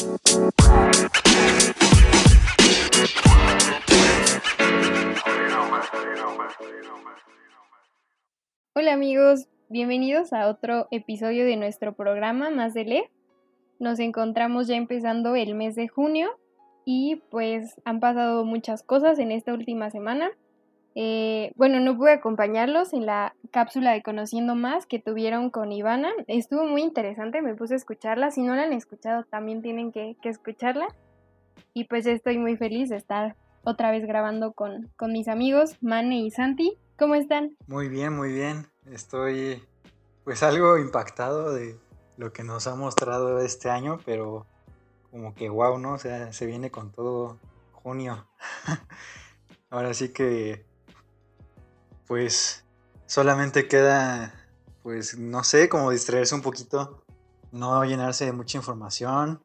Hola amigos, bienvenidos a otro episodio de nuestro programa Más de Le. Nos encontramos ya empezando el mes de junio y pues han pasado muchas cosas en esta última semana. Eh, bueno, no pude acompañarlos en la cápsula de Conociendo Más que tuvieron con Ivana. Estuvo muy interesante, me puse a escucharla. Si no la han escuchado, también tienen que, escucharla. Y pues estoy muy feliz de estar otra vez grabando con, con mis amigos Mane y Santi. ¿Cómo están? Muy bien, muy bien. Estoy pues algo impactado de lo que nos ha mostrado este año, pero como que wow, ¿no? O sea, se viene con todo junio. Ahora sí que pues solamente queda pues no sé, como distraerse un poquito, no llenarse de mucha información,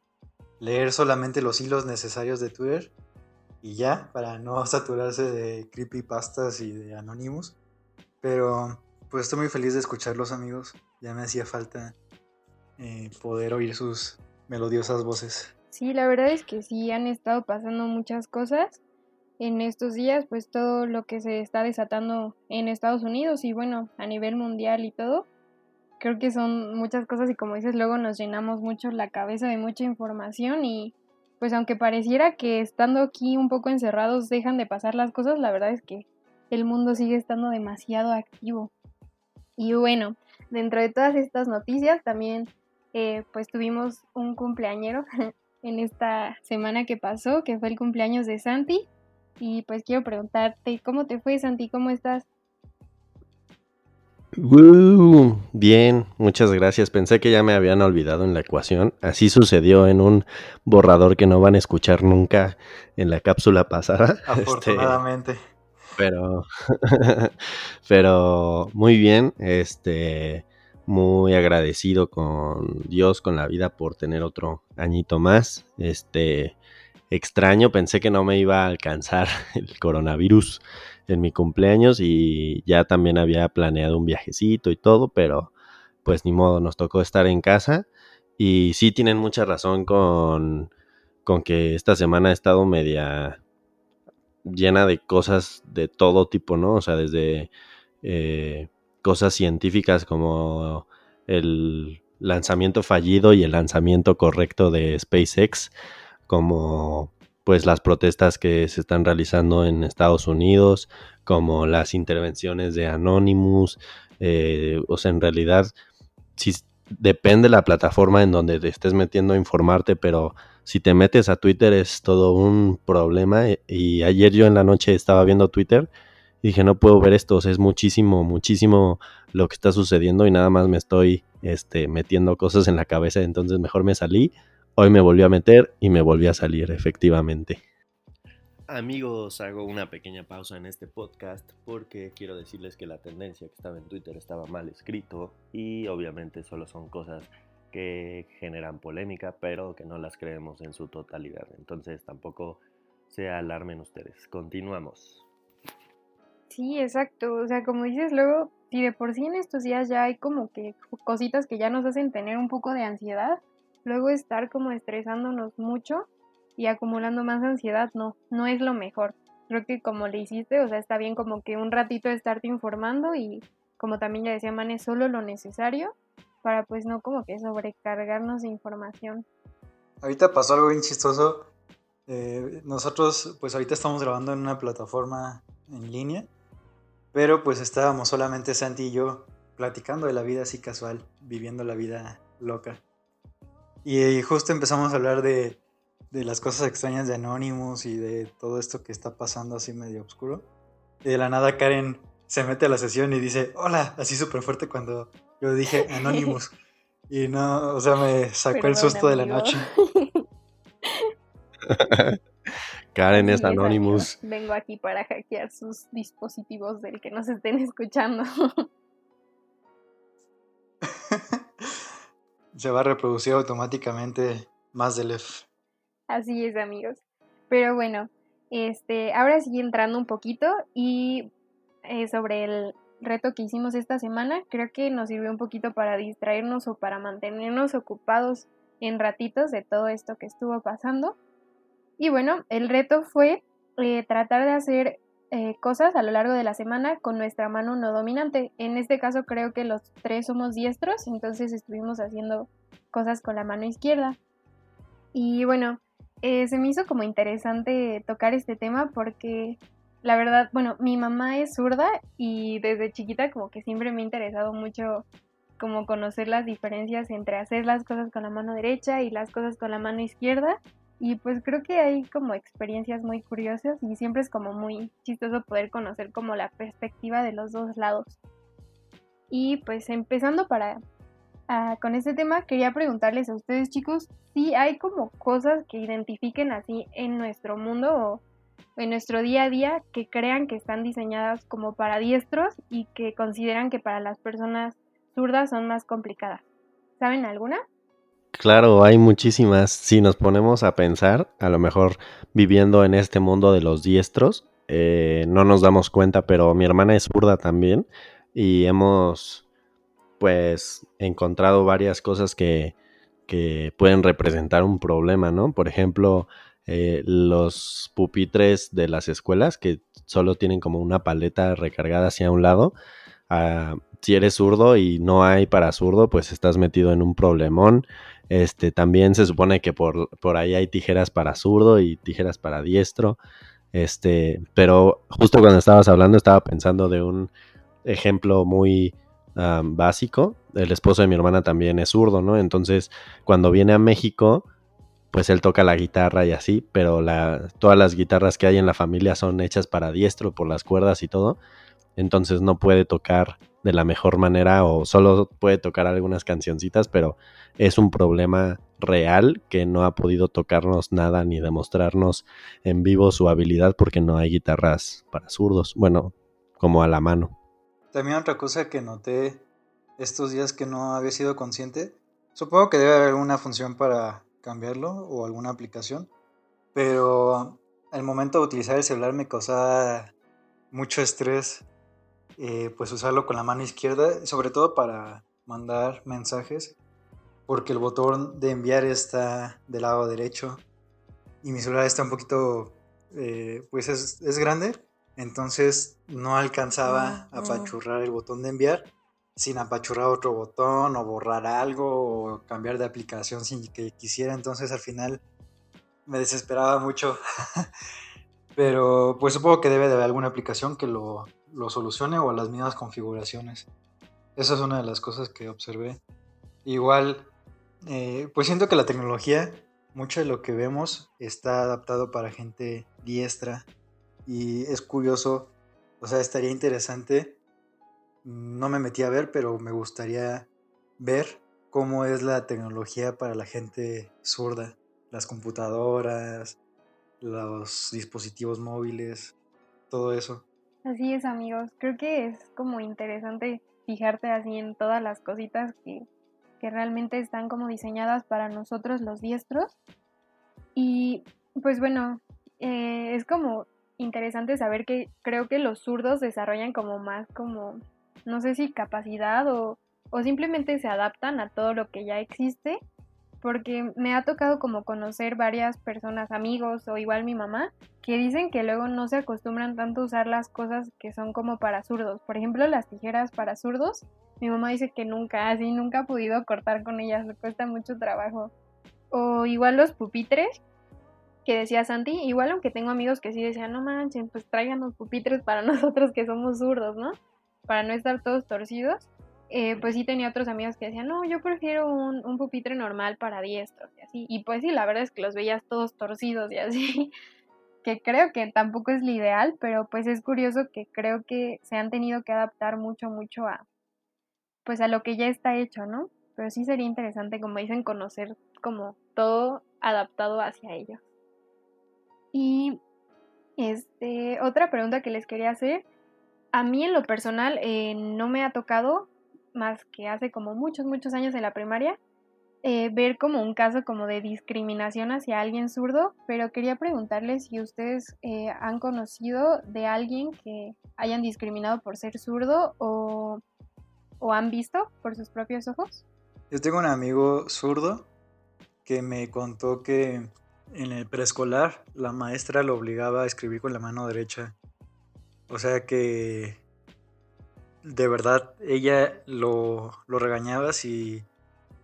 leer solamente los hilos necesarios de Twitter y ya, para no saturarse de creepypastas y de Anonymous. Pero pues estoy muy feliz de escucharlos amigos, ya me hacía falta eh, poder oír sus melodiosas voces. Sí, la verdad es que sí, han estado pasando muchas cosas en estos días, pues todo lo que se está desatando en Estados Unidos y bueno, a nivel mundial y todo. Creo que son muchas cosas y como dices, luego nos llenamos mucho la cabeza de mucha información y pues aunque pareciera que estando aquí un poco encerrados dejan de pasar las cosas, la verdad es que el mundo sigue estando demasiado activo. Y bueno, dentro de todas estas noticias también eh, pues tuvimos un cumpleañero en esta semana que pasó, que fue el cumpleaños de Santi. Y pues quiero preguntarte, ¿cómo te fue Santi? ¿Cómo estás? bien, muchas gracias. Pensé que ya me habían olvidado en la ecuación. Así sucedió en un borrador que no van a escuchar nunca en la cápsula pasada. Este, Afortunadamente. pero, pero muy bien. Este, muy agradecido con Dios, con la vida por tener otro añito más. Este, extraño, pensé que no me iba a alcanzar el coronavirus en mi cumpleaños y ya también había planeado un viajecito y todo, pero pues ni modo, nos tocó estar en casa y sí tienen mucha razón con, con que esta semana ha estado media llena de cosas de todo tipo, ¿no? O sea, desde eh, cosas científicas como el lanzamiento fallido y el lanzamiento correcto de SpaceX, como pues las protestas que se están realizando en Estados Unidos, como las intervenciones de Anonymous, eh, o sea, en realidad, si depende la plataforma en donde te estés metiendo a informarte, pero si te metes a Twitter es todo un problema. E, y ayer yo en la noche estaba viendo Twitter y dije, no puedo ver esto, es muchísimo, muchísimo lo que está sucediendo y nada más me estoy este, metiendo cosas en la cabeza, entonces mejor me salí Hoy me volvió a meter y me volví a salir, efectivamente. Amigos, hago una pequeña pausa en este podcast porque quiero decirles que la tendencia que estaba en Twitter estaba mal escrito y obviamente solo son cosas que generan polémica, pero que no las creemos en su totalidad. Entonces tampoco se alarmen ustedes. Continuamos. Sí, exacto. O sea, como dices luego, si de por sí en estos días ya hay como que cositas que ya nos hacen tener un poco de ansiedad, luego estar como estresándonos mucho y acumulando más ansiedad, no, no es lo mejor. Creo que como le hiciste, o sea, está bien como que un ratito estarte informando y como también ya decía Mane, solo lo necesario para pues no como que sobrecargarnos de información. Ahorita pasó algo bien chistoso. Eh, nosotros pues ahorita estamos grabando en una plataforma en línea, pero pues estábamos solamente Santi y yo platicando de la vida así casual, viviendo la vida loca. Y justo empezamos a hablar de, las cosas extrañas de Anonymous y de todo esto que está pasando así medio oscuro. Y de la nada Karen se mete a la sesión y dice, hola, así súper fuerte cuando yo dije Anonymous. y no, o sea, me sacó el susto de la noche. Karen es Anonymous. Vengo aquí para hackear sus dispositivos del que nos estén escuchando. se va a reproducir automáticamente más del F. Así es, amigos. Pero bueno, este, ahora sí entrando un poquito y eh, sobre el reto que hicimos esta semana, creo que nos sirvió un poquito para distraernos o para mantenernos ocupados en ratitos de todo esto que estuvo pasando. Y bueno, el reto fue eh, tratar de hacer eh, cosas a lo largo de la semana con nuestra mano no dominante. En este caso creo que los tres somos diestros, entonces estuvimos haciendo cosas con la mano izquierda. Y bueno, eh, se me hizo como interesante tocar este tema porque la verdad, bueno, mi mamá es zurda y desde chiquita como que siempre me ha interesado mucho como conocer las diferencias entre hacer las cosas con la mano derecha y las cosas con la mano izquierda. Y pues creo que hay como experiencias muy curiosas y siempre es como muy chistoso poder conocer como la perspectiva de los dos lados. Y pues empezando para ah, con este tema, quería preguntarles a ustedes chicos si hay como cosas que identifiquen así en nuestro mundo o en nuestro día a día que crean que están diseñadas como para diestros y que consideran que para las personas zurdas son más complicadas. ¿Saben alguna? Claro, hay muchísimas. Si nos ponemos a pensar, a lo mejor viviendo en este mundo de los diestros, eh, no nos damos cuenta, pero mi hermana es zurda también y hemos pues encontrado varias cosas que, que pueden representar un problema, ¿no? Por ejemplo, eh, los pupitres de las escuelas que solo tienen como una paleta recargada hacia un lado. Ah, si eres zurdo y no hay para zurdo, pues estás metido en un problemón. Este, también se supone que por, por ahí hay tijeras para zurdo y tijeras para diestro. Este, pero justo cuando estabas hablando estaba pensando de un ejemplo muy básico. El esposo de mi hermana también es zurdo, ¿no? Entonces, cuando viene a México, pues él toca la guitarra y así, pero todas las guitarras que hay en la familia son hechas para diestro por las cuerdas y todo. Entonces no puede tocar de la mejor manera o solo puede tocar algunas cancioncitas, pero es un problema real que no ha podido tocarnos nada ni demostrarnos en vivo su habilidad porque no hay guitarras para zurdos, bueno, como a la mano. También otra cosa que noté estos días que no había sido consciente, supongo que debe haber alguna función para cambiarlo o alguna aplicación, pero al momento de utilizar el celular me causaba mucho estrés eh, pues usarlo con la mano izquierda, sobre todo para mandar mensajes, porque el botón de enviar está del lado derecho y mi celular está un poquito, eh, pues es, grande, entonces no alcanzaba a apachurrar el botón de enviar sin apachurrar otro botón o borrar algo o cambiar de aplicación sin que quisiera, entonces al final me desesperaba mucho. Pero pues supongo que debe de haber alguna aplicación que lo, lo solucione o a las mismas configuraciones. Esa es una de las cosas que observé. Igual, eh, pues siento que la tecnología, mucho de lo que vemos está adaptado para gente diestra y es curioso, o sea, estaría interesante, no me metí a ver, pero me gustaría ver cómo es la tecnología para la gente zurda, las computadoras, los dispositivos móviles, todo eso. Así es, amigos. Creo que es como interesante fijarte así en todas las cositas que, realmente están como diseñadas para nosotros los diestros. Y pues bueno, eh, es como interesante saber que creo que los zurdos desarrollan como más como, no sé si capacidad o, o simplemente se adaptan a todo lo que ya existe porque me ha tocado como conocer varias personas, amigos o igual mi mamá, que dicen que luego no se acostumbran tanto a usar las cosas que son como para zurdos. Por ejemplo, las tijeras para zurdos, mi mamá dice que nunca, así nunca ha podido cortar con ellas, le cuesta mucho trabajo. O igual los pupitres, que decía Santi, igual aunque tengo amigos que sí decían, no manchen, pues traigan los pupitres para nosotros que somos zurdos, ¿no? Para no estar todos torcidos. Eh, pues sí tenía otros amigos que decían, no, yo prefiero un, un, pupitre normal para diestros y así. Y pues sí, la verdad es que los veías todos torcidos y así, que creo que tampoco es lo ideal, pero pues es curioso que creo que se han tenido que adaptar mucho, mucho a, pues a lo que ya está hecho, ¿no? Pero sí sería interesante, como dicen, conocer como todo adaptado hacia ellos. Y este, otra pregunta que les quería hacer, a mí en lo personal eh, no me ha tocado más que hace como muchos, muchos años en la primaria, eh, ver como un caso como de discriminación hacia alguien zurdo, pero quería preguntarles si ustedes eh, han conocido de alguien que hayan discriminado por ser zurdo o, o han visto por sus propios ojos. Yo tengo un amigo zurdo que me contó que en el preescolar la maestra lo obligaba a escribir con la mano derecha. O sea que de verdad ella lo, regañaba si,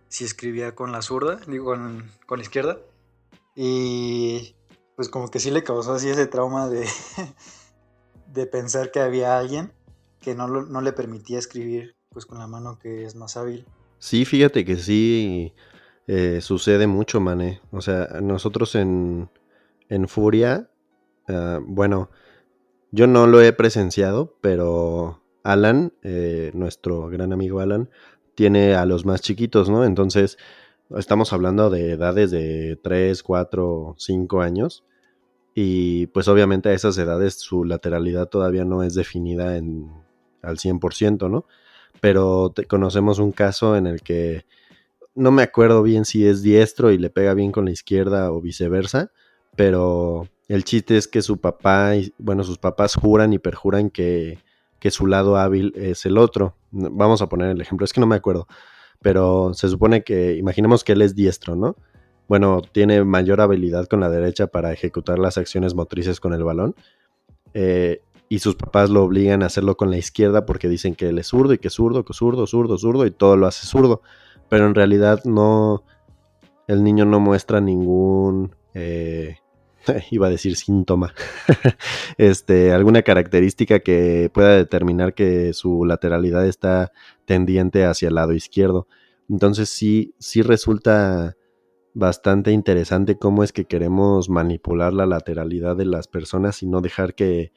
si, escribía con la zurda, digo, con, con, la izquierda. Y pues como que sí le causó así ese trauma de, de pensar que había alguien que no, no le permitía escribir pues con la mano que es más hábil. Sí, fíjate que sí eh, sucede mucho, mané. O sea, nosotros en, en Furia, ah, bueno, yo no lo he presenciado, pero Alan, eh, nuestro gran amigo Alan, tiene a los más chiquitos, ¿no? Entonces, estamos hablando de edades de 3, 4, 5 años. Y pues obviamente a esas edades su lateralidad todavía no es definida en, al 100%, ¿no? Pero conocemos un caso en el que no me acuerdo bien si es diestro y le pega bien con la izquierda o viceversa, pero el chiste es que su papá, y, bueno, sus papás juran y perjuran que, que su lado hábil es el otro. Vamos a poner el ejemplo, es que no me acuerdo, pero se supone que, imaginemos que él es diestro, ¿no? bueno, tiene mayor habilidad con la derecha para ejecutar las acciones motrices con el balón. Eh, y sus papás lo obligan a hacerlo con la izquierda porque dicen que él es zurdo y que es zurdo, que es zurdo, zurdo, zurdo y todo lo hace zurdo. Pero en realidad no, el niño no muestra ningún, eh, iba a decir síntoma, este, alguna característica que pueda determinar que su lateralidad está tendiente hacia el lado izquierdo. Entonces sí, sí resulta bastante interesante cómo es que queremos manipular la lateralidad de las personas y no dejar que,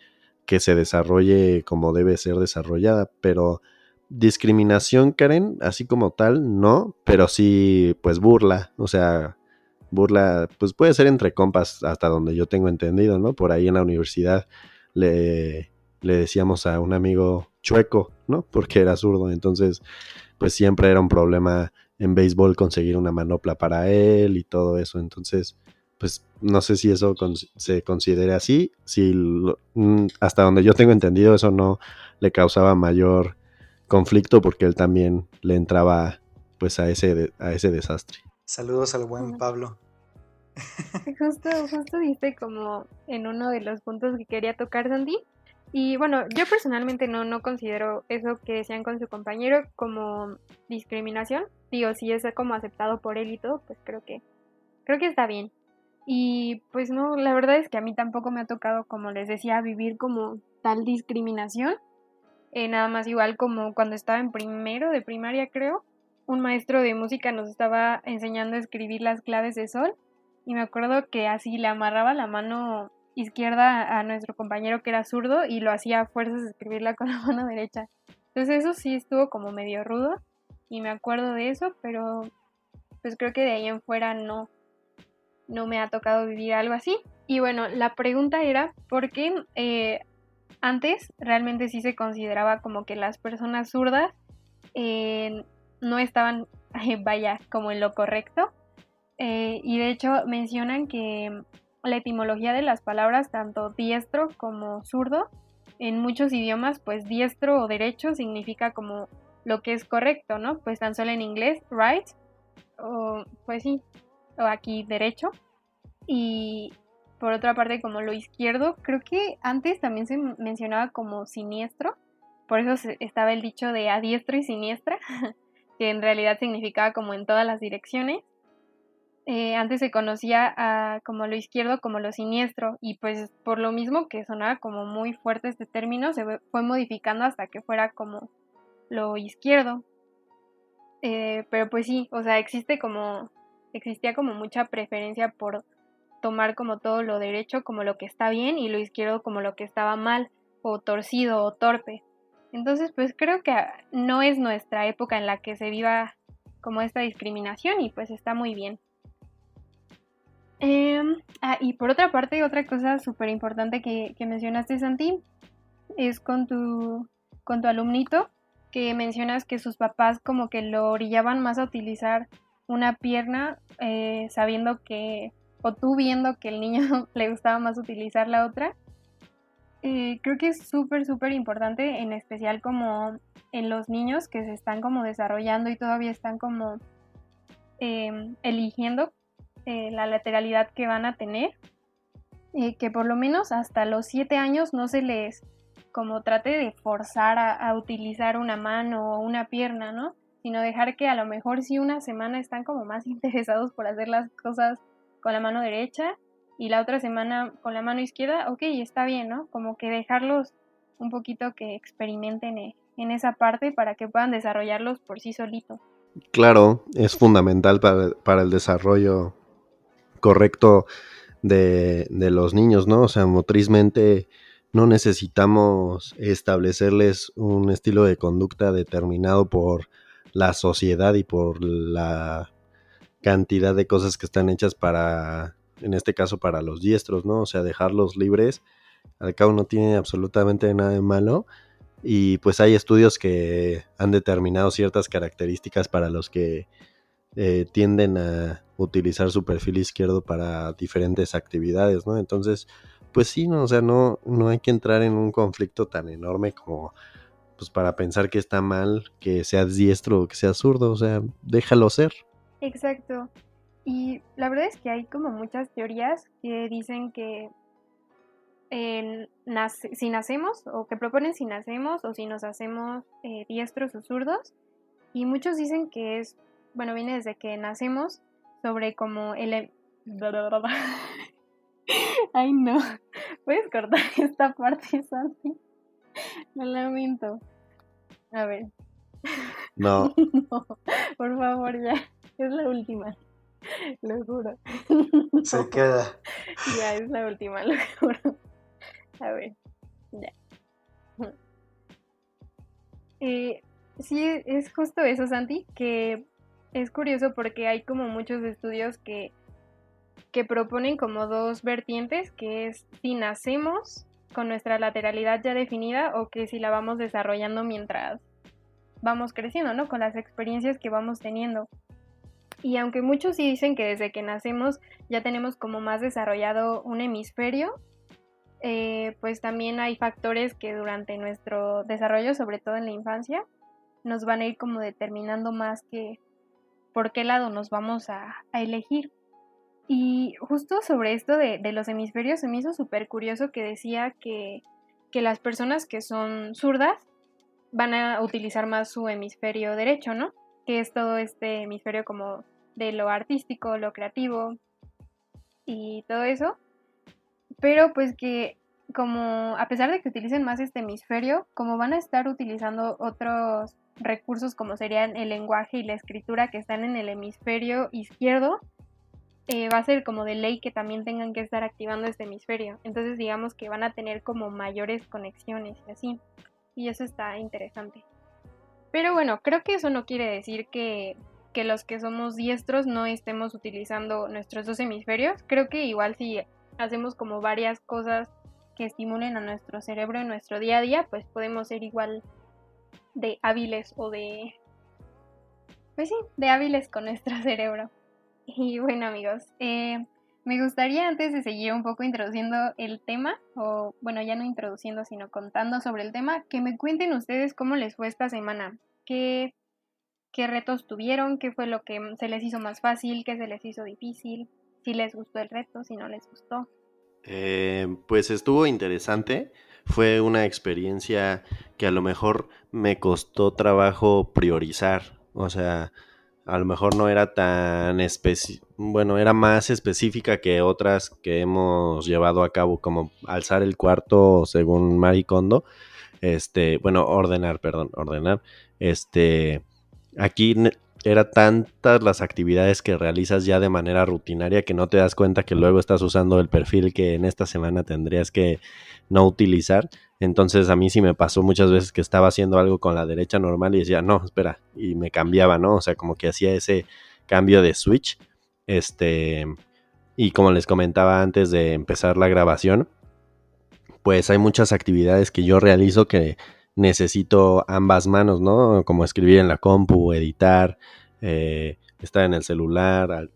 que se desarrolle como debe ser desarrollada. Pero discriminación, Karen, así como tal, no, pero sí, pues burla, o sea, burla, pues puede ser entre compas hasta donde yo tengo entendido, ¿no? Por ahí en la universidad le, le decíamos a un amigo chueco, ¿no? Porque era zurdo, entonces, pues siempre era un problema en béisbol conseguir una manopla para él y todo eso. Entonces, pues no sé si eso se considere así. Si mm, hasta donde yo tengo entendido, eso no le causaba mayor conflicto porque él también le entraba pues a ese, a ese desastre. Saludos al buen Pablo. Justo, justo diste como en uno de los puntos que quería tocar, Sandy, y bueno, yo personalmente no, no considero eso que decían con su compañero como discriminación. Digo, si es como aceptado por él y todo, pues creo que, creo que está bien. Y pues no, la verdad es que a mí tampoco me ha tocado, como les decía, vivir como tal discriminación. Eh, nada más igual como cuando estaba en primero de primaria, creo, un maestro de música nos estaba enseñando a escribir las claves de sol. Y me acuerdo que así le amarraba la mano izquierda a nuestro compañero que era zurdo y lo hacía a fuerzas escribirla con la mano derecha. Entonces eso sí estuvo como medio rudo y me acuerdo de eso, pero pues creo que de ahí en fuera no, no me ha tocado vivir algo así. Y bueno, la pregunta era, ¿por qué eh, antes realmente sí se consideraba como que las personas zurdas eh, no estaban, vaya, como en lo correcto? Eh, y de hecho mencionan que la etimología de las palabras, tanto diestro como zurdo, en muchos idiomas, pues diestro o derecho significa como lo que es correcto, ¿no? Pues tan solo en inglés, right, o pues sí, o aquí derecho. Y por otra parte, como lo izquierdo, creo que antes también se mencionaba como siniestro, por eso estaba el dicho de a diestro y siniestra, que en realidad significaba como en todas las direcciones. Eh, antes se conocía a, como lo izquierdo como lo siniestro y pues por lo mismo que sonaba como muy fuerte este término se fue modificando hasta que fuera como lo izquierdo. Eh, pero pues sí, o sea, existe como, existía como mucha preferencia por tomar como todo lo derecho como lo que está bien y lo izquierdo como lo que estaba mal o torcido o torpe. Entonces pues creo que no es nuestra época en la que se viva como esta discriminación y pues está muy bien. Em, ah, y por otra parte, otra cosa súper importante que, mencionaste, Santi, es con tu, con tu alumnito, que mencionas que sus papás como que lo orillaban más a utilizar una pierna, eh, sabiendo que, o tú viendo que el niño le gustaba más utilizar la otra. Eh, creo que es súper, súper importante, en especial como en los niños que se están como desarrollando y todavía están como em, eligiendo eh, la lateralidad que van a tener, eh, que por lo menos hasta los 7 años no se les como trate de forzar a, utilizar una mano o una pierna, ¿no? Sino dejar que a lo mejor si una semana están como más interesados por hacer las cosas con la mano derecha y la otra semana con la mano izquierda, ok, está bien, ¿no? Como que dejarlos un poquito que experimenten eh, en esa parte para que puedan desarrollarlos por sí solitos. Claro, es fundamental para, el desarrollo correcto de, los niños, ¿no? O sea, motrizmente no necesitamos establecerles un estilo de conducta determinado por la sociedad y por la cantidad de cosas que están hechas para, en este caso, para los diestros, ¿no? O sea, dejarlos libres, al cabo no tiene absolutamente nada de malo y pues hay estudios que han determinado ciertas características para los que eh, tienden a utilizar su perfil izquierdo para diferentes actividades, ¿no? Entonces, pues sí, no, o sea, no, no hay que entrar en un conflicto tan enorme como pues para pensar que está mal que seas diestro o que seas zurdo, o sea, déjalo ser. Exacto. Y la verdad es que hay como muchas teorías que dicen que si nacemos, o que proponen si nacemos o si nos hacemos eh, diestros o zurdos. Y muchos dicen que es, bueno, viene desde que nacemos sobre como el... Em, Ay, no. ¿Puedes cortar esta parte, Santi? Lo lamento. A ver. No. no. Por favor, ya. Es la última. Lo juro. Se queda. Ya, es la última, lo juro. A ver, ya. Eh, sí, es justo eso, Santi, que es curioso porque hay como muchos estudios que, que proponen como dos vertientes, que es si nacemos con nuestra lateralidad ya definida o que si la vamos desarrollando mientras vamos creciendo, ¿no? Con las experiencias que vamos teniendo. Y aunque muchos sí dicen que desde que nacemos ya tenemos como más desarrollado un hemisferio, eh, pues también hay factores que durante nuestro desarrollo, sobre todo en la infancia, nos van a ir como determinando más que por qué lado nos vamos a, elegir. Y justo sobre esto de, los hemisferios se me hizo súper curioso que decía que, que las personas que son zurdas van a utilizar más su hemisferio derecho, ¿no? Que es todo este hemisferio como de lo artístico, lo creativo y todo eso pero pues que como a pesar de que utilicen más este hemisferio, como van a estar utilizando otros recursos como serían el lenguaje y la escritura que están en el hemisferio izquierdo, eh, va a ser como de ley que también tengan que estar activando este hemisferio. Entonces digamos que van a tener como mayores conexiones y así. Y eso está interesante. Pero bueno, creo que eso no quiere decir que, que los que somos diestros no estemos utilizando nuestros dos hemisferios. Creo que igual si hacemos como varias cosas que estimulen a nuestro cerebro en nuestro día a día, pues podemos ser igual de hábiles o de... Pues sí, de hábiles con nuestro cerebro. Y bueno amigos, eh, me gustaría antes de seguir un poco introduciendo el tema, o bueno, ya no introduciendo, sino contando sobre el tema, que me cuenten ustedes cómo les fue esta semana, qué, qué retos tuvieron, qué fue lo que se les hizo más fácil, qué se les hizo difícil, si les gustó el reto, si no les gustó. Eh, pues estuvo interesante. Fue una experiencia que a lo mejor me costó trabajo priorizar. O sea, a lo mejor no era tan específica, bueno, era más específica que otras que hemos llevado a cabo, como alzar el cuarto según Maricondo. Este, bueno, ordenar, perdón, ordenar. Este, aquí era tantas las actividades que realizas ya de manera rutinaria que no te das cuenta que luego estás usando el perfil que en esta semana tendrías que no utilizar. Entonces a mí sí me pasó muchas veces que estaba haciendo algo con la derecha normal y decía, no, espera, y me cambiaba, ¿no? O sea, como que hacía ese cambio de switch. Este, y como les comentaba antes de empezar la grabación, pues hay muchas actividades que yo realizo que necesito ambas manos, ¿no? Como escribir en la compu, editar, eh, estar en el celular,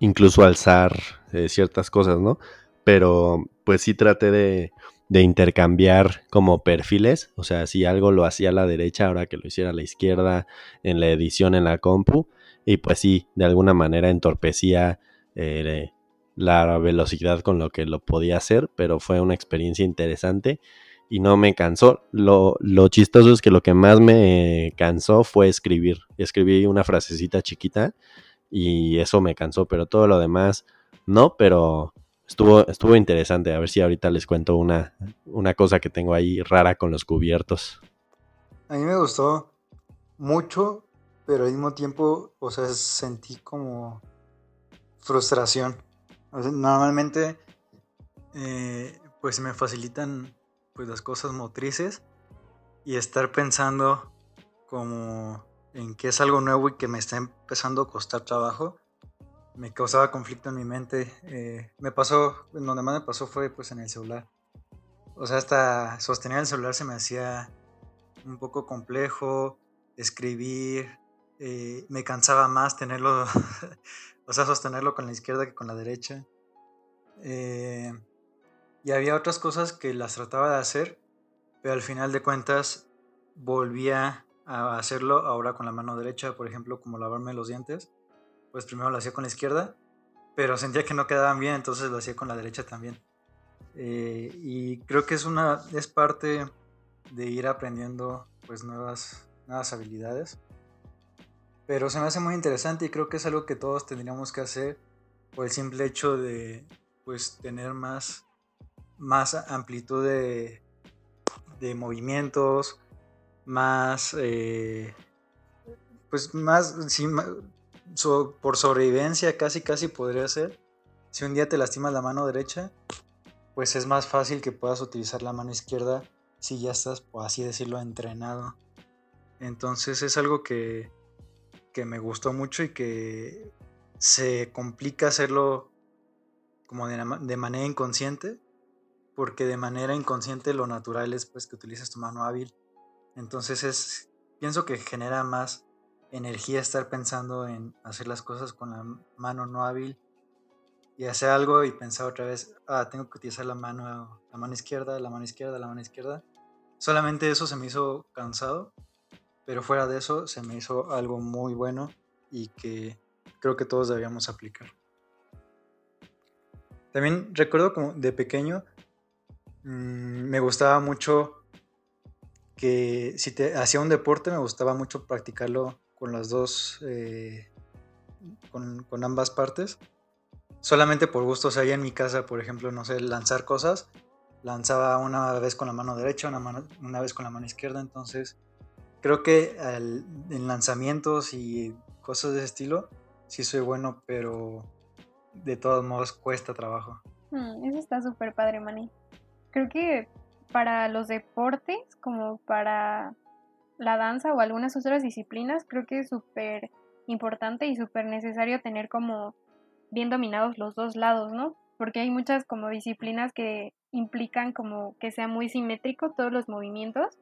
incluso alzar eh, ciertas cosas, ¿no? Pero pues sí traté de, de, intercambiar como perfiles, o sea, si algo lo hacía a la derecha, ahora que lo hiciera a la izquierda, en la edición en la compu, y pues sí, de alguna manera entorpecía eh, la velocidad con lo que lo podía hacer, pero fue una experiencia interesante y no me cansó. Lo, lo chistoso es que lo que más me cansó fue escribir. Escribí una frasecita chiquita y eso me cansó, pero todo lo demás no, pero estuvo, estuvo interesante. A ver si ahorita les cuento una, una cosa que tengo ahí rara con los cubiertos. A mí me gustó mucho, pero al mismo tiempo, o sea, sentí como frustración. normalmente, eh, pues me facilitan pues las cosas motrices y estar pensando como en que es algo nuevo y que me está empezando a costar trabajo, me causaba conflicto en mi mente. Eh, me pasó, donde más me pasó fue pues en el celular. O sea, hasta sostener el celular se me hacía un poco complejo, escribir, eh, me cansaba más tenerlo, o sea, sostenerlo con la izquierda que con la derecha. Eh, y había otras cosas que las trataba de hacer, pero al final de cuentas volvía a hacerlo ahora con la mano derecha, por ejemplo, como lavarme los dientes. Pues primero lo hacía con la izquierda, pero sentía que no quedaban bien, entonces lo hacía con la derecha también. Eh, y creo que es una es parte de ir aprendiendo pues nuevas, nuevas habilidades. Pero se me hace muy interesante y creo que es algo que todos tendríamos que hacer por el simple hecho de pues tener más más amplitud de, movimientos, más, eh, pues más, por sobrevivencia casi casi podría ser. Si un día te lastimas la mano derecha, pues es más fácil que puedas utilizar la mano izquierda si ya estás, por así decirlo, entrenado. Entonces es algo que, que me gustó mucho y que se complica hacerlo como de manera inconsciente porque de manera inconsciente lo natural es pues que utilices tu mano hábil. Entonces es, pienso que genera más energía estar pensando en hacer las cosas con la mano no hábil y hacer algo y pensar otra vez, ah, tengo que utilizar la mano, la mano izquierda, la mano izquierda, la mano izquierda. Solamente eso se me hizo cansado, pero fuera de eso se me hizo algo muy bueno y que creo que todos deberíamos aplicar. También recuerdo como de pequeño Mm, me gustaba mucho que si te hacía un deporte, me gustaba mucho practicarlo con las dos, eh, con, ambas partes. Solamente por gusto, o sea, en mi casa, por ejemplo, no sé, lanzar cosas, lanzaba una vez con la mano derecha, una, una vez con la mano izquierda, entonces creo que en lanzamientos y cosas de ese estilo, sí soy bueno, pero de todos modos cuesta trabajo. Mm, eso está súper padre, Manny creo que para los deportes, como para la danza o algunas otras disciplinas, creo que es súper importante y súper necesario tener como bien dominados los dos lados, ¿no? Porque hay muchas como disciplinas que implican como que sea muy simétrico todos los movimientos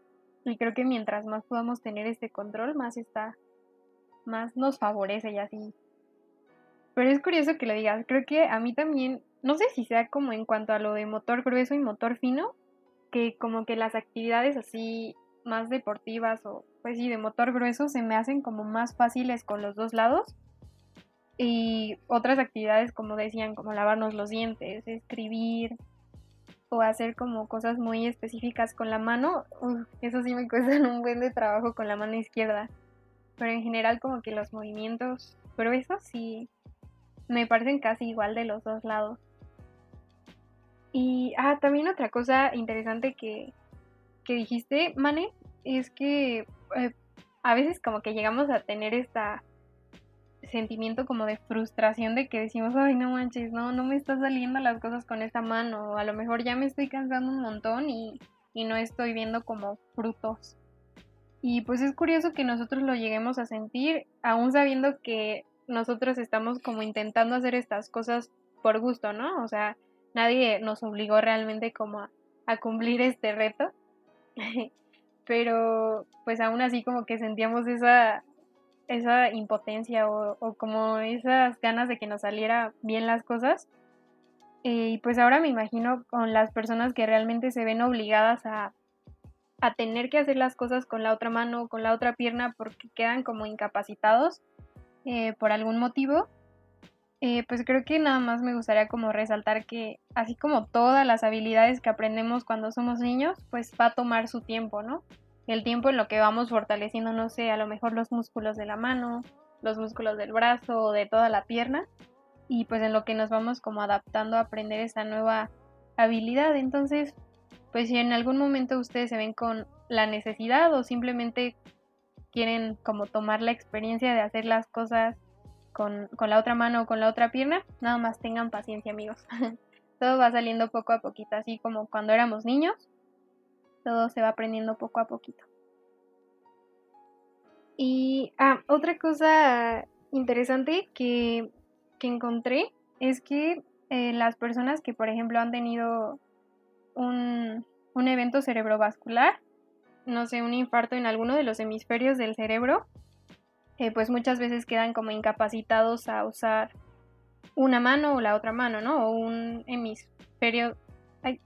y creo que mientras más podamos tener este control, más está, más nos favorece y así. Pero es curioso que lo digas, creo que a mí también no sé si sea como en cuanto a lo de motor grueso y motor fino, que como que las actividades así más deportivas o pues sí de motor grueso se me hacen como más fáciles con los dos lados y otras actividades como decían como lavarnos los dientes, escribir o hacer como cosas muy específicas con la mano, eso sí me cuesta un buen de trabajo con la mano izquierda. Pero en general como que los movimientos gruesos sí me parecen casi igual de los dos lados. Y ah, también otra cosa interesante que, dijiste, Mane, es que eh, a veces como que llegamos a tener esta sentimiento como de frustración de que decimos, ay, no manches, no, no me están saliendo las cosas con esta mano, a lo mejor ya me estoy cansando un montón y, y no estoy viendo como frutos. Y pues es curioso que nosotros lo lleguemos a sentir, aún sabiendo que nosotros estamos como intentando hacer estas cosas por gusto, ¿no? O sea, nadie nos obligó realmente como a, cumplir este reto, pero pues aún así como que sentíamos esa, esa impotencia o, como esas ganas de que nos saliera bien las cosas. Eh, y pues ahora me imagino con las personas que realmente se ven obligadas a, a tener que hacer las cosas con la otra mano o con la otra pierna porque quedan como incapacitados eh, por algún motivo Eh, pues creo que nada más me gustaría como resaltar que así como todas las habilidades que aprendemos cuando somos niños, pues va a tomar su tiempo, ¿no? El tiempo en lo que vamos fortaleciendo, no sé, a lo mejor los músculos de la mano, los músculos del brazo o de toda la pierna, y pues en lo que nos vamos como adaptando a aprender esa nueva habilidad. Entonces, pues si en algún momento ustedes se ven con la necesidad o simplemente quieren como tomar la experiencia de hacer las cosas con, la otra mano o con la otra pierna, nada más tengan paciencia amigos. todo va saliendo poco a poquito, así como cuando éramos niños, todo se va aprendiendo poco a poquito. Y ah, otra cosa interesante que, encontré es que eh, las personas que, por ejemplo, han tenido un, un evento cerebrovascular, no sé, un infarto en alguno de los hemisferios del cerebro, eh, pues muchas veces quedan como incapacitados a usar una mano o la otra mano, ¿no? O un hemisferio, ay,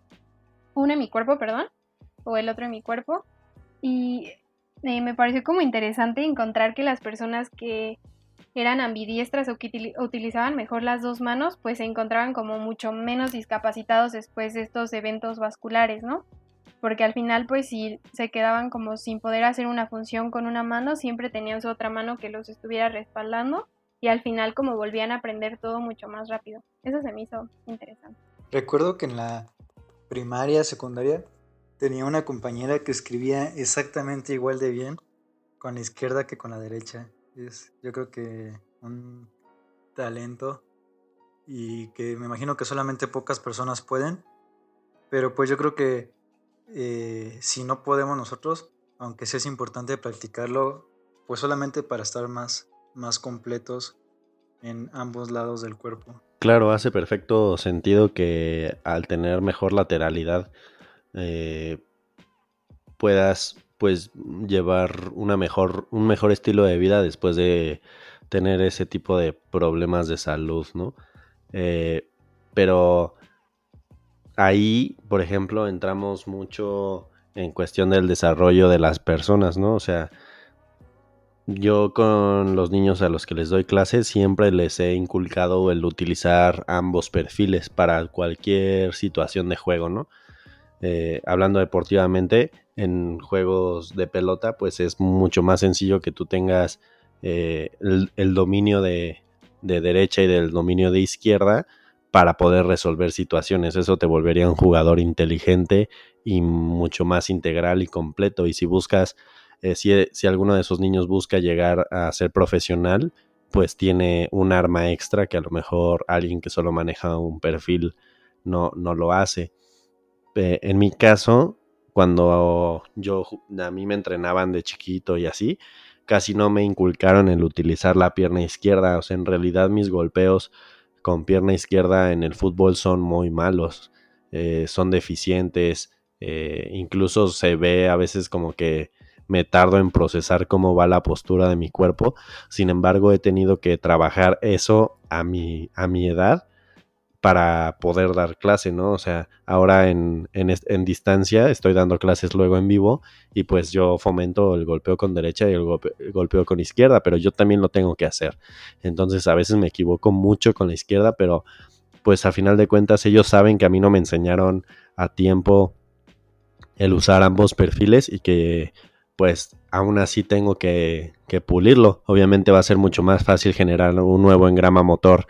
uno en mi cuerpo, perdón, o el otro en mi cuerpo. Y eh, me pareció como interesante encontrar que las personas que eran ambidiestras o que utilizaban mejor las dos manos, pues se encontraban como mucho menos discapacitados después de estos eventos vasculares, ¿no? Porque al final pues si se quedaban como sin poder hacer una función con una mano, siempre tenían su otra mano que los estuviera respaldando y al final como volvían a aprender todo mucho más rápido. Eso se me hizo interesante. Recuerdo que en la primaria, secundaria, tenía una compañera que escribía exactamente igual de bien con la izquierda que con la derecha. Es yo creo que un talento y que me imagino que solamente pocas personas pueden. Pero pues yo creo que eh, si no podemos nosotros, aunque sí es importante practicarlo, pues solamente para estar más, más completos en ambos lados del cuerpo. Claro, hace perfecto sentido que al tener mejor lateralidad eh, puedas pues llevar una mejor, un mejor estilo de vida después de tener ese tipo de problemas de salud, ¿no? Eh, pero ahí, por ejemplo, entramos mucho en cuestión del desarrollo de las personas, ¿no? O sea, yo con los niños a los que les doy clases siempre les he inculcado el utilizar ambos perfiles para cualquier situación de juego, ¿no? Eh, hablando deportivamente, en juegos de pelota, pues es mucho más sencillo que tú tengas eh, el, dominio de, de derecha y del dominio de izquierda para poder resolver situaciones. Eso te volvería un jugador inteligente y mucho más integral y completo. Y si buscas, eh, si, si, alguno de esos niños busca llegar a ser profesional, pues tiene un arma extra que a lo mejor alguien que solo maneja un perfil no, no lo hace. en mi caso, cuando yo a mí me entrenaban de chiquito y así, casi no me inculcaron el utilizar la pierna izquierda. O sea, en realidad mis golpeos con pierna izquierda en el fútbol son muy malos, eh, son deficientes, eh, incluso se ve a veces como que me tardo en procesar cómo va la postura de mi cuerpo, sin embargo he tenido que trabajar eso a mi, a mi edad para poder dar clase, ¿no? O sea, ahora en, en, distancia estoy dando clases luego en vivo y pues yo fomento el golpeo con derecha y el, golpeo con izquierda, pero yo también lo tengo que hacer. Entonces a veces me equivoco mucho con la izquierda, pero pues a final de cuentas ellos saben que a mí no me enseñaron a tiempo el usar ambos perfiles y que pues aún así tengo que, que pulirlo. Obviamente va a ser mucho más fácil generar un nuevo engrama motor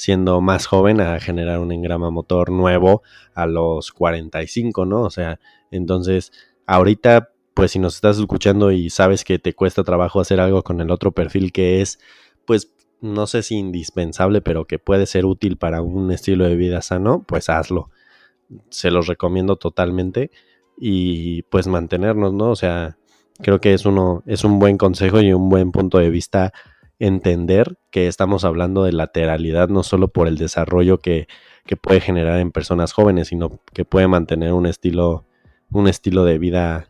siendo más joven a generar un engrama motor nuevo a los 45, ¿no? O sea, entonces ahorita, pues si nos estás escuchando y sabes que te cuesta trabajo hacer algo con el otro perfil que es, pues no sé si indispensable, pero que puede ser útil para un estilo de vida sano, pues hazlo. Se los recomiendo totalmente y pues mantenernos, ¿no? O sea, creo que es uno es un buen consejo y un buen punto de vista entender que estamos hablando de lateralidad no solo por el desarrollo que, puede generar en personas jóvenes, sino que puede mantener un estilo, un estilo de vida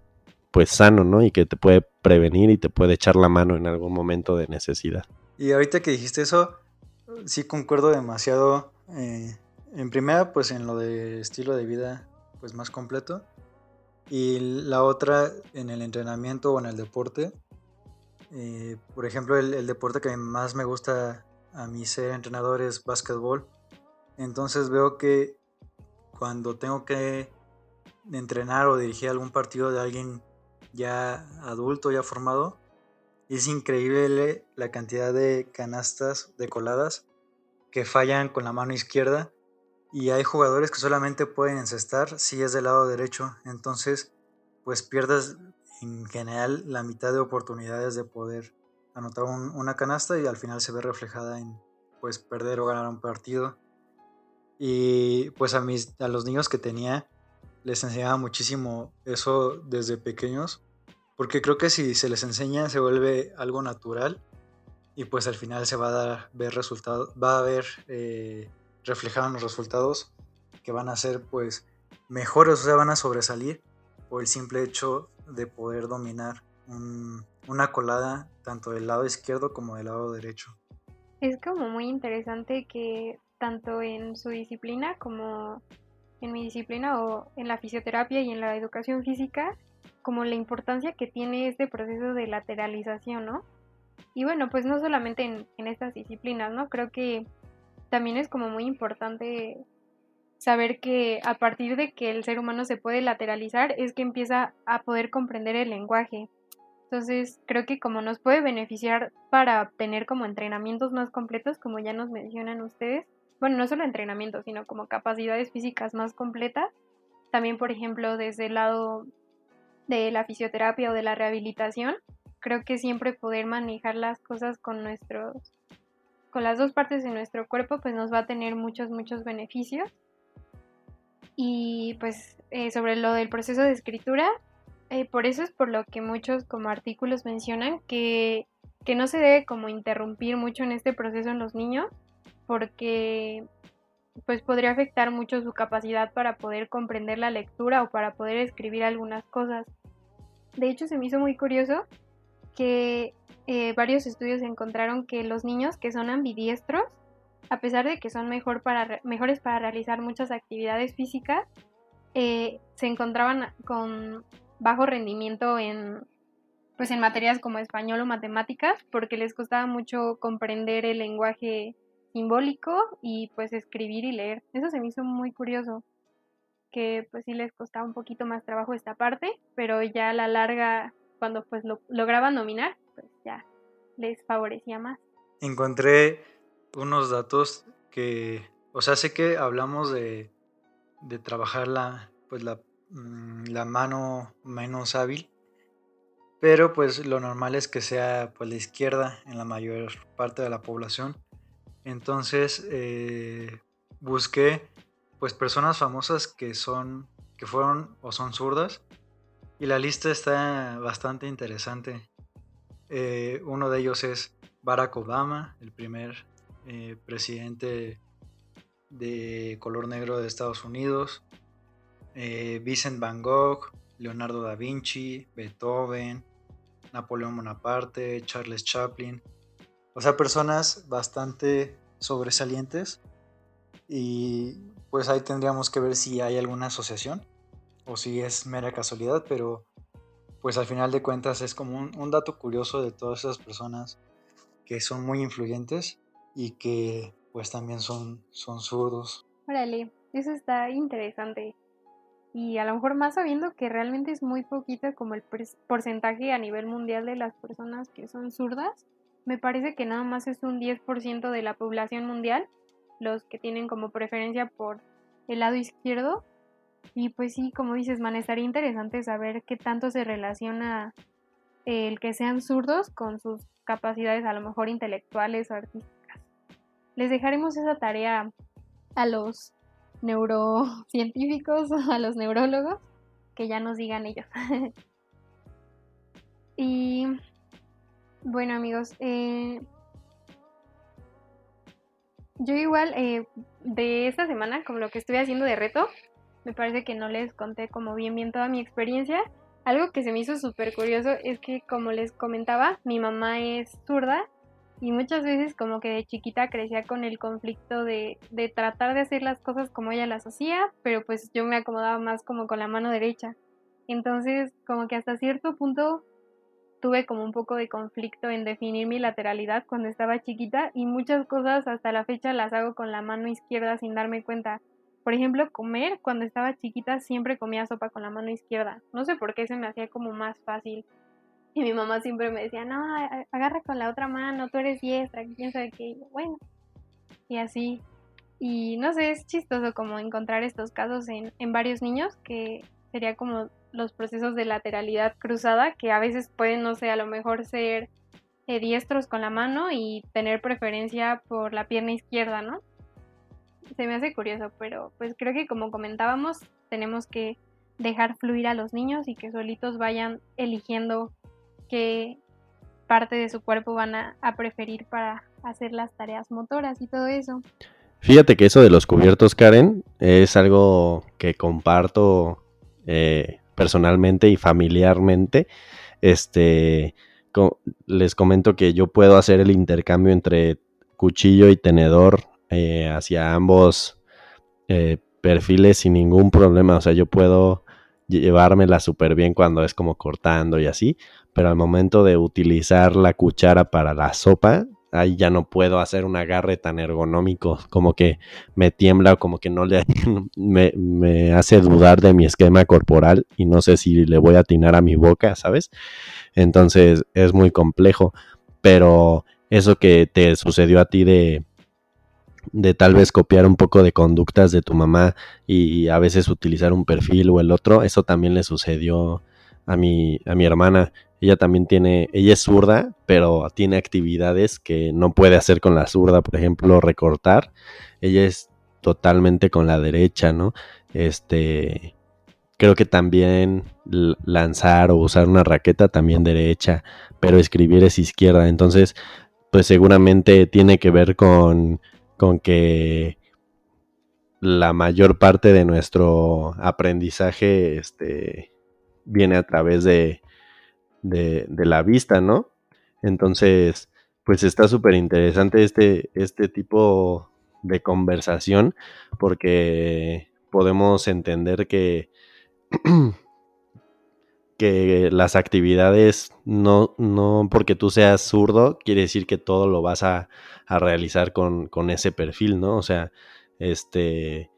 pues sano, ¿no? Y que te puede prevenir y te puede echar la mano en algún momento de necesidad. Y ahorita que dijiste eso, sí concuerdo demasiado. Eh, en primera, pues en lo de estilo de vida, pues más completo. Y la otra, en el entrenamiento o en el deporte, eh, por ejemplo, el, deporte que más me gusta a mi ser entrenador es básquetbol. Entonces veo que cuando tengo que entrenar o dirigir algún partido de alguien ya adulto, ya formado, es increíble la cantidad de canastas de coladas que fallan con la mano izquierda y hay jugadores que solamente pueden encestar si es del lado derecho. Entonces, pues pierdes en general la mitad de oportunidades de poder anotar una canasta y al final se ve reflejada en pues perder o ganar un partido. Y pues a, mis, a los niños que tenía les enseñaba muchísimo eso desde pequeños, porque creo que si se les enseña se vuelve algo natural y pues al final se va a dar ver resultados, va a ver eh, reflejado en los resultados que van a ser pues mejores, o sea, van a sobresalir por el simple hecho de poder dominar una colada tanto del lado izquierdo como del lado derecho. Es como muy interesante que tanto en su disciplina como en mi disciplina o en la fisioterapia y en la educación física, como la importancia que tiene este proceso de lateralización, ¿no? Y bueno, pues no solamente en, en estas disciplinas, ¿no? Creo que también es como muy importante saber que a partir de que el ser humano se puede lateralizar es que empieza a poder comprender el lenguaje. Entonces creo que como nos puede beneficiar para tener como entrenamientos más completos, como ya nos mencionan ustedes, bueno, no solo entrenamiento, sino como capacidades físicas más completas, también por ejemplo desde el lado de la fisioterapia o de la rehabilitación, creo que siempre poder manejar las cosas con nuestros con las dos partes de nuestro cuerpo pues nos va a tener muchos muchos beneficios y pues eh, sobre lo del proceso de escritura, eh, por eso es por lo que muchos como artículos mencionan que, que no se debe como interrumpir mucho en este proceso en los niños, porque pues podría afectar mucho su capacidad para poder comprender la lectura o para poder escribir algunas cosas. De hecho, se me hizo muy curioso que eh, varios estudios encontraron que los niños que son ambidiestros a pesar de que son mejores para realizar muchas actividades físicas, eh, se encontraban con bajo rendimiento en, pues en materias como español o matemáticas, porque les costaba mucho comprender el lenguaje simbólico y pues escribir y leer. Eso se me hizo muy curioso, que pues sí les costaba un poquito más trabajo esta parte, pero ya a la larga, cuando pues lo lograban dominar, pues ya les favorecía más. Encontré unos datos que, o sea, sé que hablamos de, de trabajar la, pues la, mm, la mano menos hábil, pero pues lo normal es que sea pues la izquierda en la mayor parte de la población. Entonces eh, busqué pues personas famosas que son, que fueron o son zurdas y la lista está bastante interesante. Eh, uno de ellos es Barack Obama, el primer eh, presidente de color negro de Estados Unidos, eh, Vincent Van Gogh, Leonardo da Vinci, Beethoven, Napoleón Bonaparte, Charles Chaplin. O sea, personas bastante sobresalientes y pues ahí tendríamos que ver si hay alguna asociación o si es mera casualidad, pero pues al final de cuentas es como un, un dato curioso de todas esas personas que son muy influyentes y que pues también son, son zurdos. Órale, eso está interesante. Y a lo mejor más sabiendo que realmente es muy poquito como el porcentaje a nivel mundial de las personas que son zurdas, me parece que nada más es un 10% de la población mundial los que tienen como preferencia por el lado izquierdo. Y pues sí, como dices, man, estaría interesante saber qué tanto se relaciona el que sean zurdos con sus capacidades a lo mejor intelectuales o artísticas les dejaremos esa tarea a los neurocientíficos, a los neurólogos, que ya nos digan ellos. y bueno amigos, eh, yo igual eh, de esta semana, como lo que estuve haciendo de reto, me parece que no les conté como bien bien toda mi experiencia. Algo que se me hizo súper curioso es que como les comentaba, mi mamá es zurda y muchas veces como que de chiquita crecía con el conflicto de, de, tratar de hacer las cosas como ella las hacía, pero pues yo me acomodaba más como con la mano derecha. Entonces como que hasta cierto punto tuve como un poco de conflicto en definir mi lateralidad cuando estaba chiquita y muchas cosas hasta la fecha las hago con la mano izquierda sin darme cuenta. Por ejemplo, comer, cuando estaba chiquita siempre comía sopa con la mano izquierda. No sé por qué se me hacía como más fácil. Y mi mamá siempre me decía, no, agarra con la otra mano, tú eres diestra, quién sabe qué. bueno, y así. Y no sé, es chistoso como encontrar estos casos en, en varios niños que sería como los procesos de lateralidad cruzada, que a veces pueden, no sé, a lo mejor ser eh, diestros con la mano y tener preferencia por la pierna izquierda, ¿no? Se me hace curioso, pero pues creo que como comentábamos, tenemos que dejar fluir a los niños y que solitos vayan eligiendo qué parte de su cuerpo van a, preferir para hacer las tareas motoras y todo eso. Fíjate que eso de los cubiertos, Karen, es algo que comparto eh, personalmente y familiarmente. Este, les comento que yo puedo hacer el intercambio entre cuchillo y tenedor eh, hacia ambos eh, perfiles sin ningún problema. O sea, yo puedo llevármela súper bien cuando es como cortando y así, pero al momento de utilizar la cuchara para la sopa, ahí ya no puedo hacer un agarre tan ergonómico, como que me tiembla o como que no le me, me, hace dudar de mi esquema corporal y no sé si le voy a atinar a mi boca, ¿sabes? Entonces es muy complejo, pero eso que te sucedió a ti de de tal vez copiar un poco de conductas de tu mamá y a veces utilizar un perfil o el otro, eso también le sucedió a mi, a mi hermana ella también tiene, ella es zurda, pero tiene actividades que no puede hacer con la zurda, por ejemplo, recortar. Ella es totalmente con la derecha, ¿no? Este, creo que también lanzar o usar una raqueta también derecha, pero escribir es izquierda. Entonces, pues seguramente tiene que ver con, con que la mayor parte de nuestro aprendizaje este, viene a través de, de, la vista, ¿no? Entonces, pues está súper interesante este, este tipo de conversación porque podemos entender que, que las actividades no, no porque tú seas zurdo quiere decir que todo lo vas a, a realizar con, con, ese perfil, ¿no? O sea, este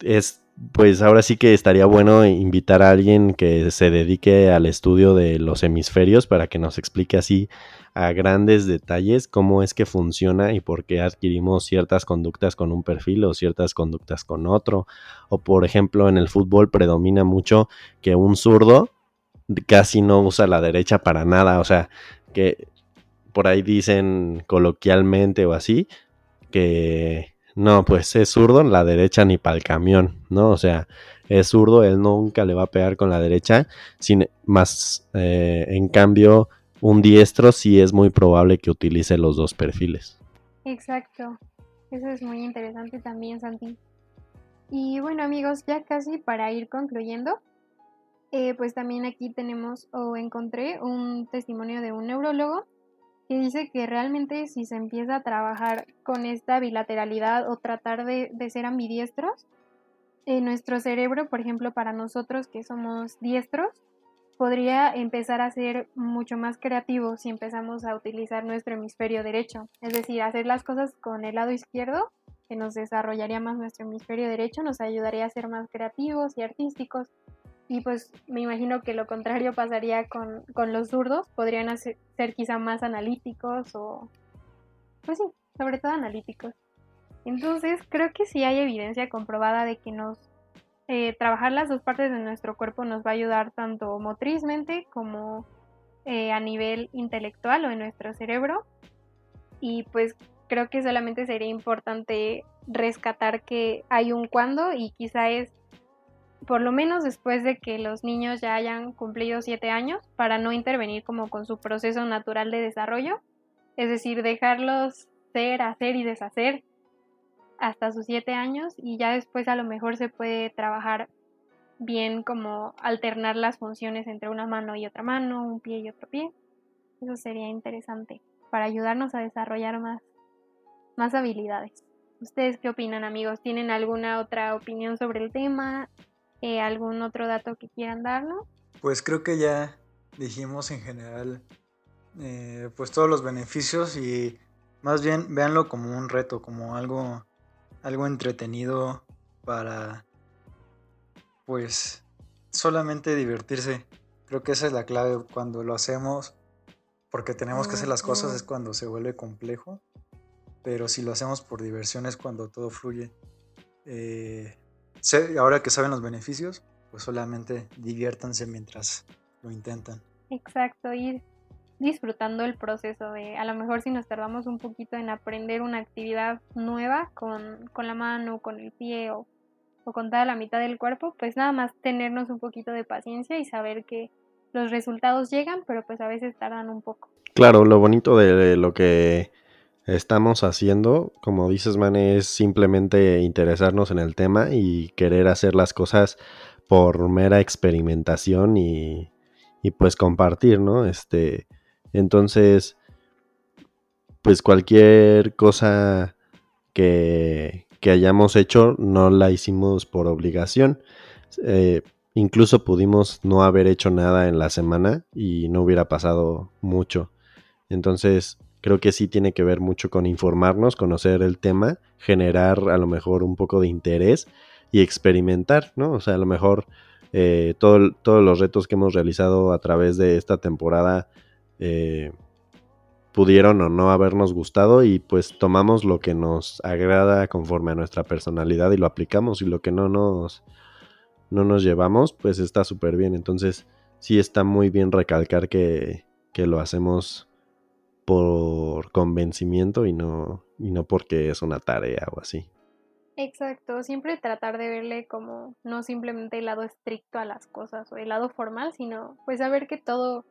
es pues ahora sí que estaría bueno invitar a alguien que se dedique al estudio de los hemisferios para que nos explique así a grandes detalles cómo es que funciona y por qué adquirimos ciertas conductas con un perfil o ciertas conductas con otro. O por ejemplo en el fútbol predomina mucho que un zurdo casi no usa la derecha para nada. O sea, que por ahí dicen coloquialmente o así que no, pues es zurdo en la derecha ni para el camión, ¿no? O sea, es zurdo, él nunca le va a pegar con la derecha, sin, más eh, en cambio, un diestro sí es muy probable que utilice los dos perfiles. Exacto, eso es muy interesante también, Santi. Y bueno amigos, ya casi para ir concluyendo, eh, pues también aquí tenemos o encontré un testimonio de un neurólogo que dice que realmente si se empieza a trabajar con esta bilateralidad o tratar de, ser ambidiestros, eh, nuestro cerebro, por ejemplo, para nosotros que somos diestros, podría empezar a ser mucho más creativo si empezamos a utilizar nuestro hemisferio derecho. Es decir, hacer las cosas con el lado izquierdo, que nos desarrollaría más nuestro hemisferio derecho, nos ayudaría a ser más creativos y artísticos. Y pues me imagino que lo contrario pasaría con, los zurdos, podrían ser quizá más analíticos o, pues sí, sobre todo analíticos. Entonces creo que sí hay evidencia comprobada de que nos eh, trabajar las dos partes de nuestro cuerpo nos va a ayudar tanto motrizmente como eh, a nivel intelectual o en nuestro cerebro. Y pues creo que solamente sería importante rescatar que hay un cuando y quizá es por lo menos después de que los niños ya hayan cumplido siete años, para no intervenir como con su proceso natural de desarrollo, es decir, dejarlos ser, hacer y deshacer hasta sus siete años y ya después a lo mejor se puede trabajar bien como alternar las funciones entre una mano y otra mano, un pie y otro pie. Eso sería interesante para ayudarnos a desarrollar más, más habilidades. ¿Ustedes qué opinan amigos? ¿Tienen alguna otra opinión sobre el tema? Eh, ¿Algún otro dato que quieran darnos? Pues creo que ya dijimos en general eh, pues todos los beneficios y más bien véanlo como un reto, como algo, algo entretenido para pues solamente divertirse. Creo que esa es la clave cuando lo hacemos porque tenemos que hacer las cosas es cuando se vuelve complejo, pero si lo hacemos por diversión es cuando todo fluye. Eh, ahora que saben los beneficios, pues solamente diviértanse mientras lo intentan. Exacto, ir disfrutando el proceso de a lo mejor si nos tardamos un poquito en aprender una actividad nueva con, la mano, con el pie o, o con toda la mitad del cuerpo, pues nada más tenernos un poquito de paciencia y saber que los resultados llegan, pero pues a veces tardan un poco. Claro, lo bonito de lo que estamos haciendo, como dices, Man, es simplemente interesarnos en el tema y querer hacer las cosas por mera experimentación y, y pues compartir, ¿no? Este, entonces, pues cualquier cosa que, que hayamos hecho no la hicimos por obligación. Eh, incluso pudimos no haber hecho nada en la semana y no hubiera pasado mucho. Entonces, creo que sí tiene que ver mucho con informarnos, conocer el tema, generar a lo mejor un poco de interés y experimentar, ¿no? O sea, a lo mejor eh, todos los retos que hemos realizado a través de esta temporada eh, pudieron o no habernos gustado y pues tomamos lo que nos agrada conforme a nuestra personalidad y lo aplicamos y lo que no nos, no nos llevamos, pues está súper bien. Entonces, sí está muy bien recalcar que, que lo hacemos por convencimiento y no, y no porque es una tarea o así. Exacto, siempre tratar de verle como no simplemente el lado estricto a las cosas o el lado formal, sino pues saber que todo,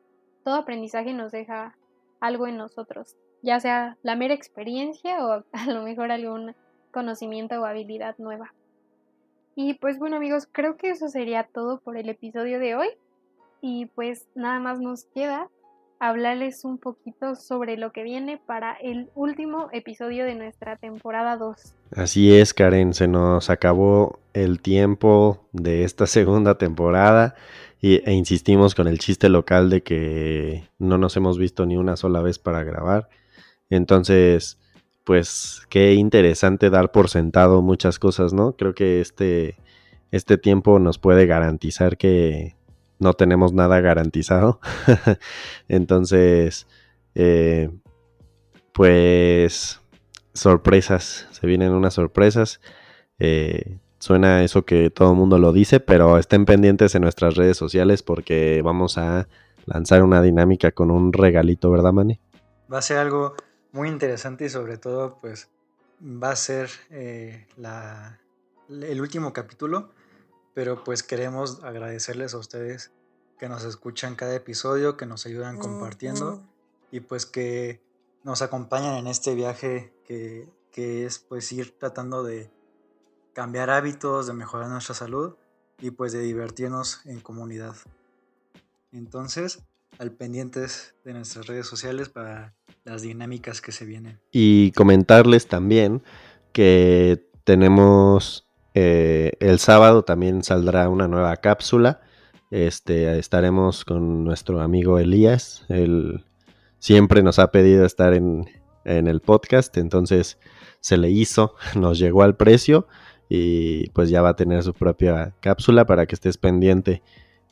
todo aprendizaje nos deja algo en nosotros, ya sea la mera experiencia o a lo mejor algún conocimiento o habilidad nueva. Y pues bueno amigos, creo que eso sería todo por el episodio de hoy. Y pues nada más nos queda hablarles un poquito sobre lo que viene para el último episodio de nuestra temporada 2. Así es, Karen, se nos acabó el tiempo de esta segunda temporada e insistimos con el chiste local de que no nos hemos visto ni una sola vez para grabar. Entonces, pues qué interesante dar por sentado muchas cosas, ¿no? Creo que este, este tiempo nos puede garantizar que no tenemos nada garantizado. Entonces, eh, pues sorpresas, se vienen unas sorpresas. Eh, suena eso que todo el mundo lo dice, pero estén pendientes en nuestras redes sociales porque vamos a lanzar una dinámica con un regalito, ¿verdad, Mane? Va a ser algo muy interesante y sobre todo, pues, va a ser eh, el último capítulo pero pues queremos agradecerles a ustedes que nos escuchan cada episodio, que nos ayudan compartiendo y pues que nos acompañan en este viaje que, es pues ir tratando de cambiar hábitos, de mejorar nuestra salud y pues de divertirnos en comunidad. Entonces, al pendientes de nuestras redes sociales para las dinámicas que se vienen. Y comentarles también que tenemos eh, el sábado también saldrá una nueva cápsula. Este, estaremos con nuestro amigo Elías. Él siempre nos ha pedido estar en, el podcast, entonces se le hizo, nos llegó al precio y pues ya va a tener su propia cápsula para que estés pendiente.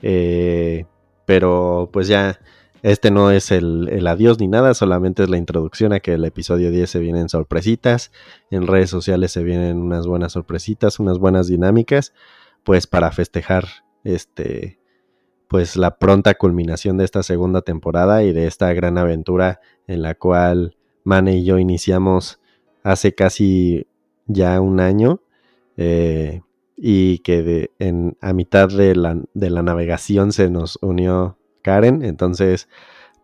Eh, pero pues ya este no es el, adiós ni nada, solamente es la introducción a que el episodio 10 se vienen sorpresitas. En redes sociales se vienen unas buenas sorpresitas, unas buenas dinámicas, pues para festejar este pues la pronta culminación de esta segunda temporada y de esta gran aventura en la cual Mane y yo iniciamos hace casi ya un año eh, y que en, a mitad de la, de la navegación se nos unió Karen. Entonces,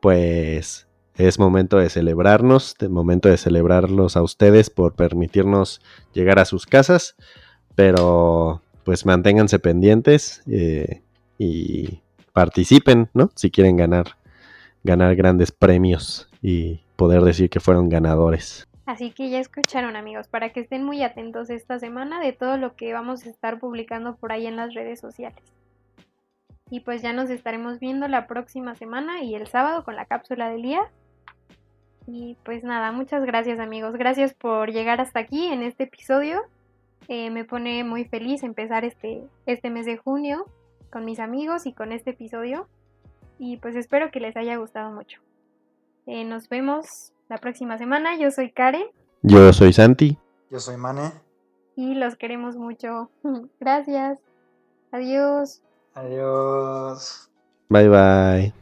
pues es momento de celebrarnos, de momento de celebrarlos a ustedes por permitirnos llegar a sus casas, pero pues manténganse pendientes eh, y participen, ¿no? Si quieren ganar, ganar grandes premios y poder decir que fueron ganadores. Así que ya escucharon amigos, para que estén muy atentos esta semana de todo lo que vamos a estar publicando por ahí en las redes sociales. Y pues ya nos estaremos viendo la próxima semana y el sábado con la cápsula del día. Y pues nada, muchas gracias amigos. Gracias por llegar hasta aquí en este episodio. Eh, me pone muy feliz empezar este, este mes de junio con mis amigos y con este episodio. Y pues espero que les haya gustado mucho. Eh, nos vemos la próxima semana. Yo soy Karen. Yo soy Santi. Yo soy Mane. Y los queremos mucho. Gracias. Adiós. Adiós. Bye bye.